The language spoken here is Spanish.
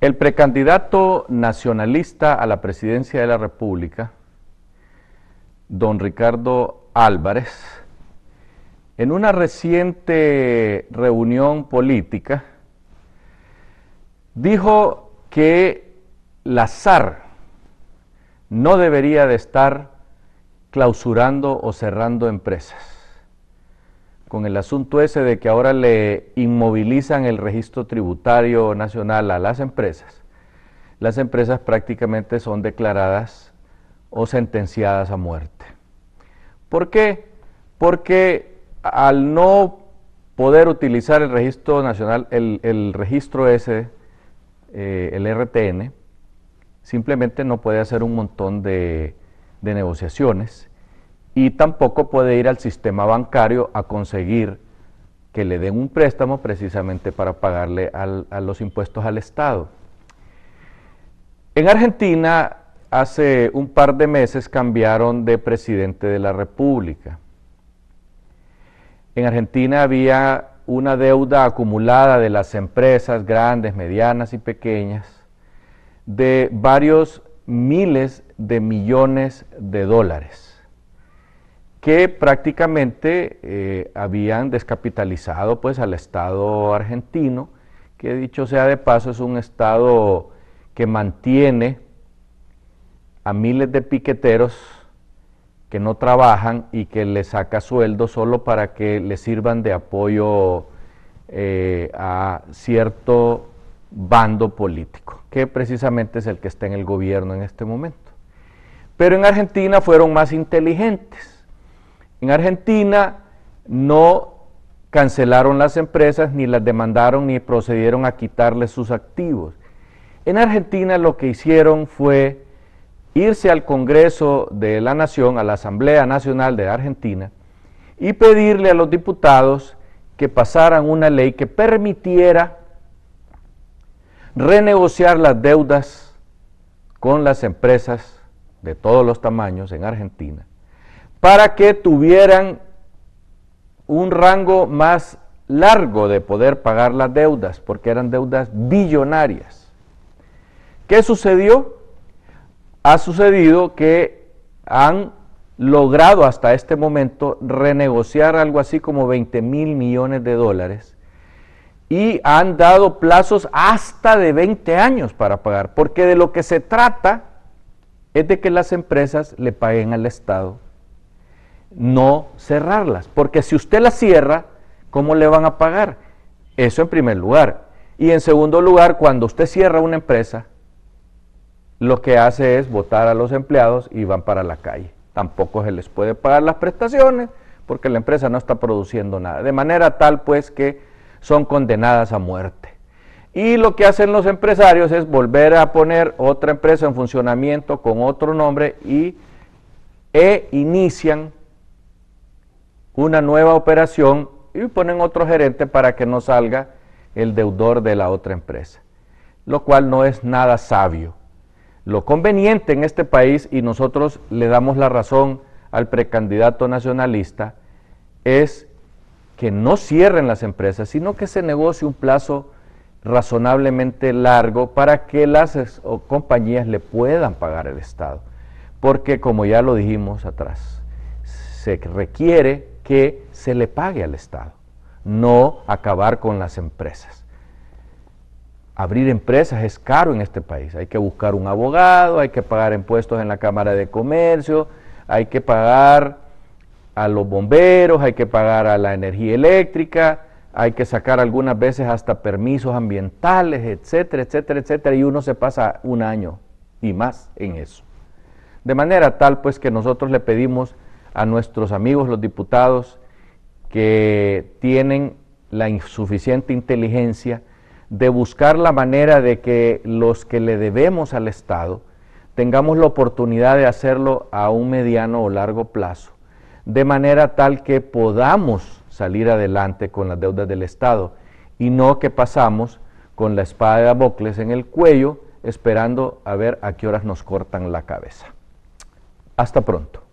El precandidato nacionalista a la presidencia de la República, don Ricardo Álvarez, en una reciente reunión política, dijo que la SAR no debería de estar clausurando o cerrando empresas con el asunto ese de que ahora le inmovilizan el registro tributario nacional a las empresas, las empresas prácticamente son declaradas o sentenciadas a muerte. ¿Por qué? Porque al no poder utilizar el registro nacional, el, registro ese, eh, el RTN, simplemente no puede hacer un montón de negociaciones y tampoco puede ir al sistema bancario a conseguir que le den un préstamo precisamente para pagarle a los impuestos al Estado. En Argentina hace un par de meses cambiaron de presidente de la República. En Argentina había una deuda acumulada de las empresas grandes, medianas y pequeñas de varios miles de millones de dólares que prácticamente eh, habían descapitalizado pues al Estado argentino, que dicho sea de paso es un Estado que mantiene a miles de piqueteros que no trabajan y que les saca sueldo solo para que les sirvan de apoyo eh, a cierto bando político, que precisamente es el que está en el gobierno en este momento. Pero en Argentina fueron más inteligentes en Argentina no cancelaron las empresas, ni las demandaron, ni procedieron a quitarles sus activos. En Argentina lo que hicieron fue irse al Congreso de la Nación, a la Asamblea Nacional de Argentina, y pedirle a los diputados que pasaran una ley que permitiera renegociar las deudas con las empresas de todos los tamaños en Argentina para que tuvieran un rango más largo de poder pagar las deudas, porque eran deudas billonarias. ¿Qué sucedió? Ha sucedido que han logrado hasta este momento renegociar algo así como 20 mil millones de dólares y han dado plazos hasta de 20 años para pagar, porque de lo que se trata es de que las empresas le paguen al Estado no cerrarlas, porque si usted las cierra, ¿cómo le van a pagar? Eso en primer lugar. Y en segundo lugar, cuando usted cierra una empresa, lo que hace es votar a los empleados y van para la calle. Tampoco se les puede pagar las prestaciones porque la empresa no está produciendo nada. De manera tal pues que son condenadas a muerte. Y lo que hacen los empresarios es volver a poner otra empresa en funcionamiento con otro nombre y e inician una nueva operación y ponen otro gerente para que no salga el deudor de la otra empresa, lo cual no es nada sabio. Lo conveniente en este país, y nosotros le damos la razón al precandidato nacionalista, es que no cierren las empresas, sino que se negocie un plazo razonablemente largo para que las compañías le puedan pagar el Estado. Porque como ya lo dijimos atrás, se requiere que se le pague al Estado, no acabar con las empresas. Abrir empresas es caro en este país, hay que buscar un abogado, hay que pagar impuestos en la Cámara de Comercio, hay que pagar a los bomberos, hay que pagar a la energía eléctrica, hay que sacar algunas veces hasta permisos ambientales, etcétera, etcétera, etcétera, y uno se pasa un año y más en eso. De manera tal pues que nosotros le pedimos a nuestros amigos los diputados que tienen la insuficiente inteligencia de buscar la manera de que los que le debemos al Estado tengamos la oportunidad de hacerlo a un mediano o largo plazo, de manera tal que podamos salir adelante con las deudas del Estado y no que pasamos con la espada de Damocles en el cuello esperando a ver a qué horas nos cortan la cabeza. Hasta pronto.